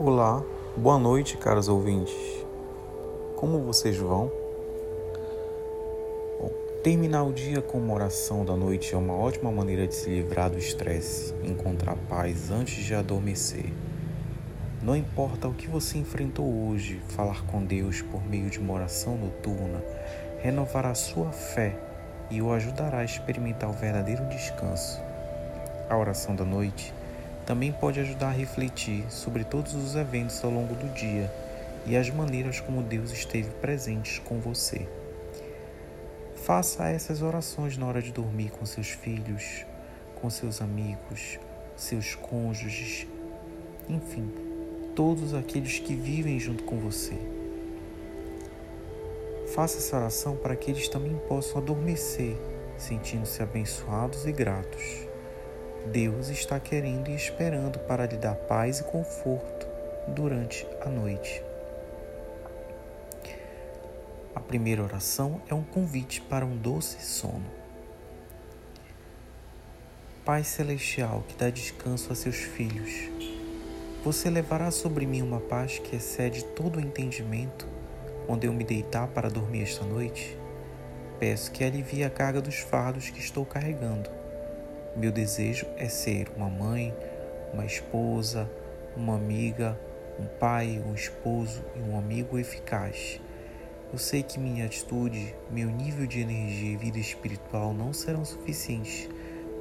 Olá, boa noite, caros ouvintes. Como vocês vão? Bom, terminar o dia com uma oração da noite é uma ótima maneira de se livrar do estresse, encontrar paz antes de adormecer. Não importa o que você enfrentou hoje, falar com Deus por meio de uma oração noturna renovará sua fé e o ajudará a experimentar o verdadeiro descanso. A oração da noite também pode ajudar a refletir sobre todos os eventos ao longo do dia e as maneiras como Deus esteve presente com você. Faça essas orações na hora de dormir com seus filhos, com seus amigos, seus cônjuges, enfim, todos aqueles que vivem junto com você. Faça essa oração para que eles também possam adormecer, sentindo-se abençoados e gratos. Deus está querendo e esperando para lhe dar paz e conforto durante a noite. A primeira oração é um convite para um doce sono. Pai Celestial que dá descanso a seus filhos, você levará sobre mim uma paz que excede todo o entendimento quando eu me deitar para dormir esta noite? Peço que alivie a carga dos fardos que estou carregando meu desejo é ser uma mãe, uma esposa, uma amiga, um pai, um esposo e um amigo eficaz. Eu sei que minha atitude, meu nível de energia e vida espiritual não serão suficientes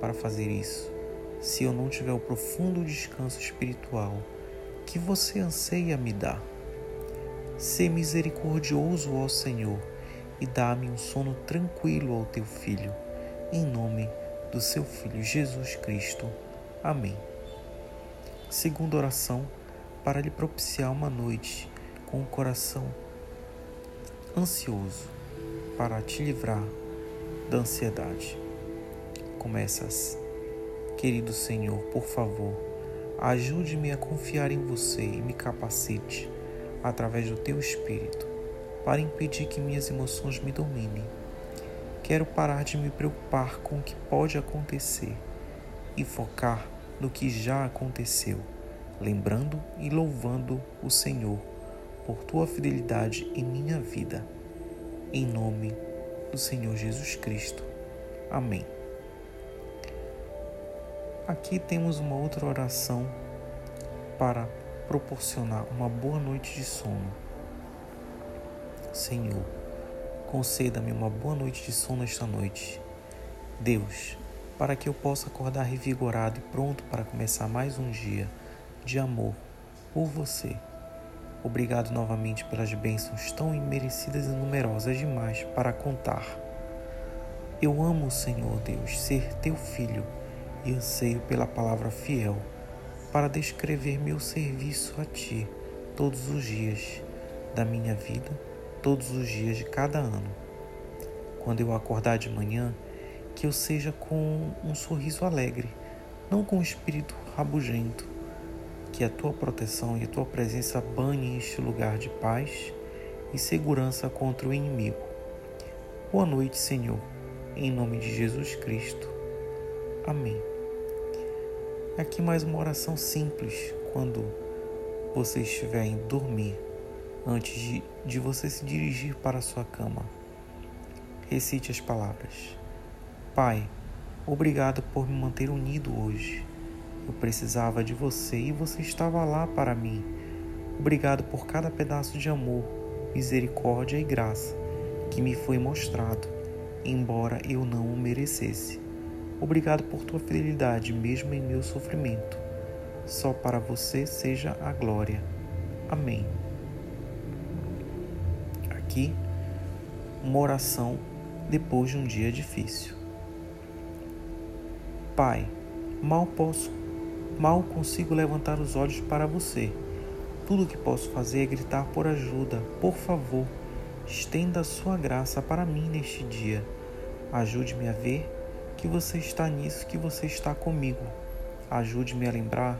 para fazer isso se eu não tiver o profundo descanso espiritual que você anseia me dar. Ser misericordioso ao Senhor e dá-me um sono tranquilo ao teu filho, em nome de do seu Filho Jesus Cristo. Amém. Segunda oração para lhe propiciar uma noite com o coração ansioso para te livrar da ansiedade. Começa assim. Querido Senhor, por favor, ajude-me a confiar em você e me capacite, através do teu Espírito, para impedir que minhas emoções me dominem Quero parar de me preocupar com o que pode acontecer e focar no que já aconteceu, lembrando e louvando o Senhor por tua fidelidade em minha vida. Em nome do Senhor Jesus Cristo. Amém. Aqui temos uma outra oração para proporcionar uma boa noite de sono. Senhor, conceda-me uma boa noite de sono esta noite. Deus, para que eu possa acordar revigorado e pronto para começar mais um dia de amor por você. Obrigado novamente pelas bênçãos tão imerecidas e numerosas demais para contar. Eu amo, Senhor Deus, ser teu filho e anseio pela palavra fiel para descrever meu serviço a ti todos os dias da minha vida todos os dias de cada ano. Quando eu acordar de manhã, que eu seja com um sorriso alegre, não com um espírito rabugento. Que a tua proteção e a tua presença banhem este lugar de paz e segurança contra o inimigo. Boa noite, Senhor, em nome de Jesus Cristo. Amém. Aqui mais uma oração simples quando você estiver em dormir antes de, de você se dirigir para sua cama. Recite as palavras: Pai, obrigado por me manter unido hoje. Eu precisava de você e você estava lá para mim. Obrigado por cada pedaço de amor, misericórdia e graça que me foi mostrado, embora eu não o merecesse. Obrigado por tua fidelidade, mesmo em meu sofrimento. Só para você seja a glória. Amém aqui uma oração depois de um dia difícil. Pai, mal posso, mal consigo levantar os olhos para você. Tudo o que posso fazer é gritar por ajuda. Por favor, estenda a sua graça para mim neste dia. Ajude-me a ver que você está nisso, que você está comigo. Ajude-me a lembrar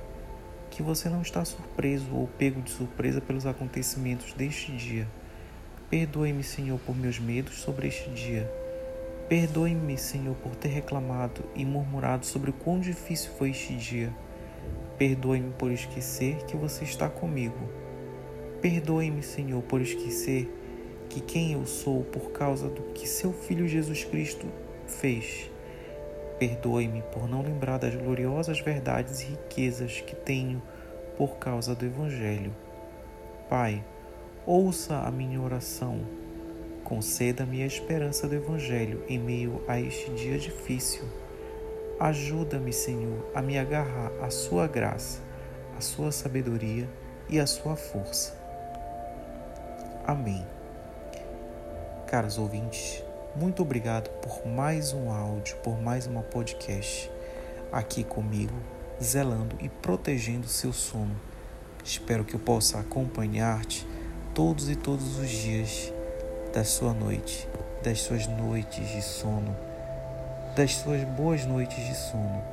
que você não está surpreso ou pego de surpresa pelos acontecimentos deste dia. Perdoe-me, Senhor, por meus medos sobre este dia. Perdoe-me, Senhor, por ter reclamado e murmurado sobre o quão difícil foi este dia. Perdoe-me por esquecer que você está comigo. Perdoe-me, Senhor, por esquecer que quem eu sou por causa do que seu Filho Jesus Cristo fez. Perdoe-me por não lembrar das gloriosas verdades e riquezas que tenho por causa do Evangelho. Pai, ouça a minha oração. Conceda-me a esperança do Evangelho em meio a este dia difícil. Ajuda-me, Senhor, a me agarrar à Sua graça, à Sua sabedoria e à Sua força. Amém. Caros ouvintes, muito obrigado por mais um áudio, por mais uma podcast aqui comigo, zelando e protegendo seu sono. Espero que eu possa acompanhar-te todos e todos os dias da sua noite, das suas noites de sono, das suas boas noites de sono.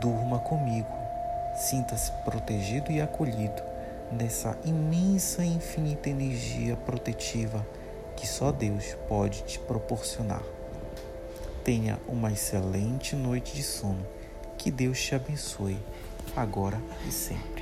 Durma comigo, sinta-se protegido e acolhido nessa imensa e infinita energia protetiva que só Deus pode te proporcionar. Tenha uma excelente noite de sono. Que Deus te abençoe, agora e sempre.